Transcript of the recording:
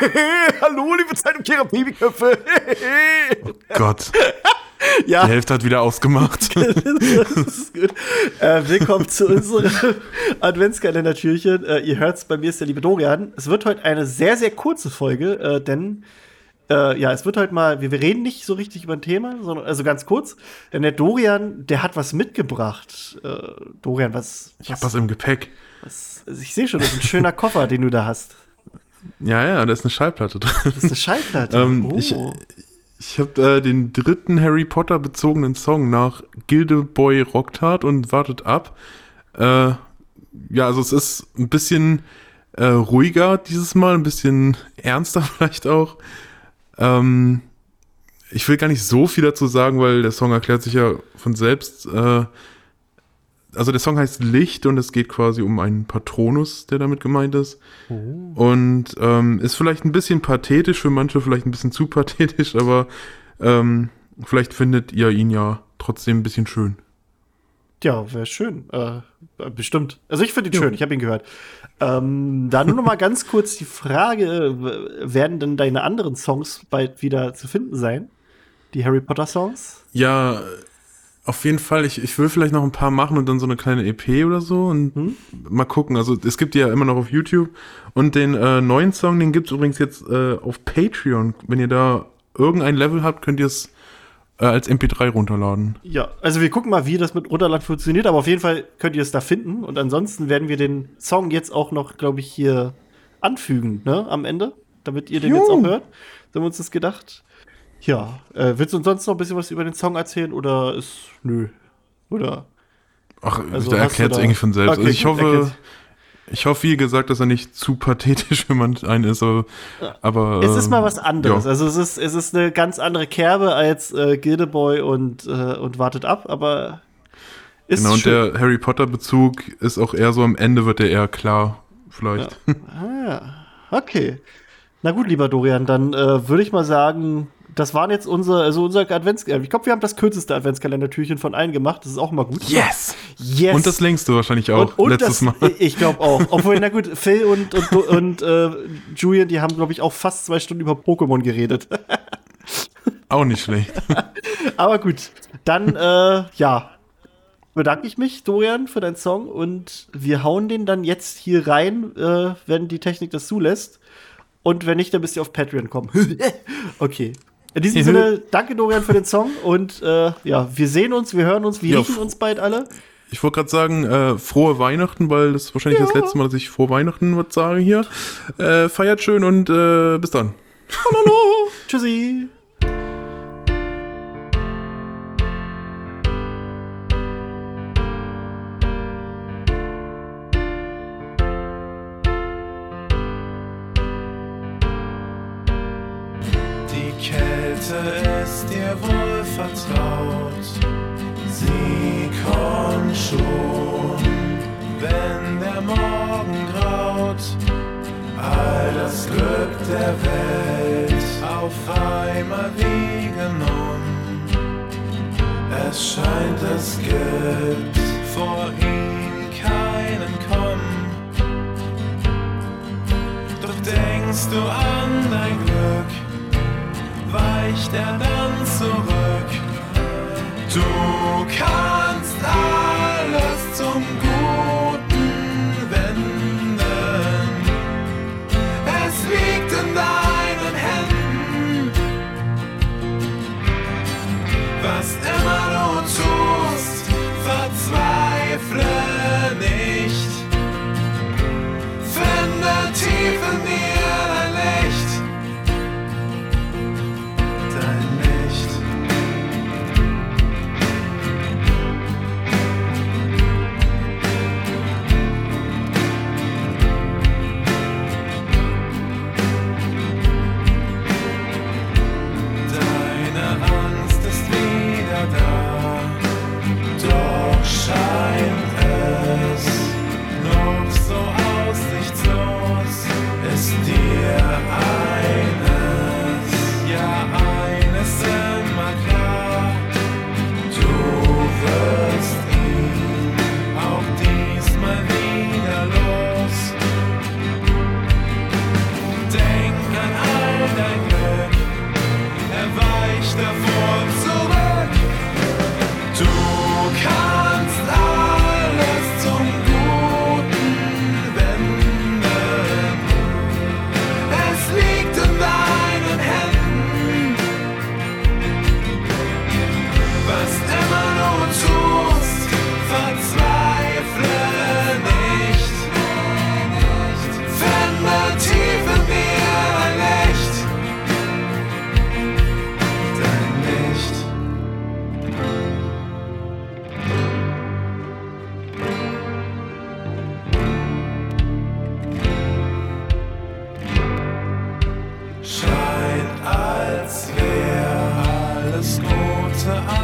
Hallo, liebe Zeitumkehrer Babyköpfe. oh Gott. Ja. Die Hälfte hat wieder ausgemacht. das ist gut. Äh, willkommen zu unserem Adventskalender-Türchen. Äh, ihr hört es, bei mir ist der liebe Dorian. Es wird heute eine sehr, sehr kurze Folge, äh, denn äh, ja, es wird heute mal, wir, wir, reden nicht so richtig über ein Thema, sondern also ganz kurz. Denn der Dorian, der hat was mitgebracht. Äh, Dorian, was, was? Ich hab was im Gepäck. Was, also ich sehe schon, das ist ein schöner Koffer, den du da hast. Ja, ja, da ist eine Schallplatte drin. Das ist eine Schallplatte. ähm, oh. Ich, ich habe äh, den dritten Harry Potter bezogenen Song nach Gildeboy Rocktart und wartet ab. Äh, ja, also es ist ein bisschen äh, ruhiger dieses Mal, ein bisschen ernster vielleicht auch. Ähm, ich will gar nicht so viel dazu sagen, weil der Song erklärt sich ja von selbst. Äh, also der Song heißt Licht und es geht quasi um einen Patronus, der damit gemeint ist. Oh. Und ähm, ist vielleicht ein bisschen pathetisch, für manche vielleicht ein bisschen zu pathetisch, aber ähm, vielleicht findet ihr ihn ja trotzdem ein bisschen schön. Ja, wäre schön. Äh, bestimmt. Also ich finde ihn ja. schön, ich habe ihn gehört. Ähm, da nur noch mal ganz kurz die Frage, werden denn deine anderen Songs bald wieder zu finden sein? Die Harry Potter Songs? Ja, auf jeden Fall, ich, ich will vielleicht noch ein paar machen und dann so eine kleine EP oder so und hm? mal gucken. Also es gibt die ja immer noch auf YouTube und den äh, neuen Song, den gibt es übrigens jetzt äh, auf Patreon. Wenn ihr da irgendein Level habt, könnt ihr es äh, als MP3 runterladen. Ja, also wir gucken mal, wie das mit Runterladen funktioniert, aber auf jeden Fall könnt ihr es da finden und ansonsten werden wir den Song jetzt auch noch, glaube ich, hier anfügen, ne, am Ende, damit ihr den jo. jetzt auch hört. So haben wir uns das gedacht. Ja, äh, willst du uns sonst noch ein bisschen was über den Song erzählen oder ist nö? Oder? Ach, also, der erklärt es eigentlich von selbst. Okay, also ich hoffe, ich hoffe, wie gesagt, dass er nicht zu pathetisch für einen ist, aber, aber es ist mal was ähm, anderes. Ja. Also es ist, es ist eine ganz andere Kerbe als äh, Gildeboy und, äh, und wartet ab, aber ist Genau, und der Harry Potter Bezug ist auch eher so am Ende wird er eher klar, vielleicht. Ja. Ah, ja. Okay. Na gut, lieber Dorian, dann äh, würde ich mal sagen, das waren jetzt unsere, also unser Adventskalender. Ich glaube, wir haben das kürzeste Adventskalender-Türchen von allen gemacht. Das ist auch mal gut. Yes! Yes! Und das längste wahrscheinlich auch, und, und letztes das, Mal. Ich glaube auch. Obwohl, na gut, Phil und, und, und äh, Julian, die haben, glaube ich, auch fast zwei Stunden über Pokémon geredet. auch nicht schlecht. Aber gut, dann, äh, ja, bedanke ich mich, Dorian, für deinen Song und wir hauen den dann jetzt hier rein, äh, wenn die Technik das zulässt. Und wenn nicht, dann müsst ihr auf Patreon kommen. okay. In diesem Sinne, danke Dorian für den Song und äh, ja, wir sehen uns, wir hören uns, wir ja, riechen uns bald alle. Ich wollte gerade sagen, äh, frohe Weihnachten, weil das ist wahrscheinlich ja. das letzte Mal, dass ich frohe Weihnachten was sage hier. Äh, feiert schön und äh, bis dann. Hallo, tschüssi. Ist dir wohl vertraut. Sie kommt schon, wenn der Morgen graut. All das Glück der Welt auf einmal wie genommen. Es scheint, es gibt vor ihm keinen Kommen. Doch denkst du an dein Glück? Weicht er dann zurück. Du kannst alles zum Guten to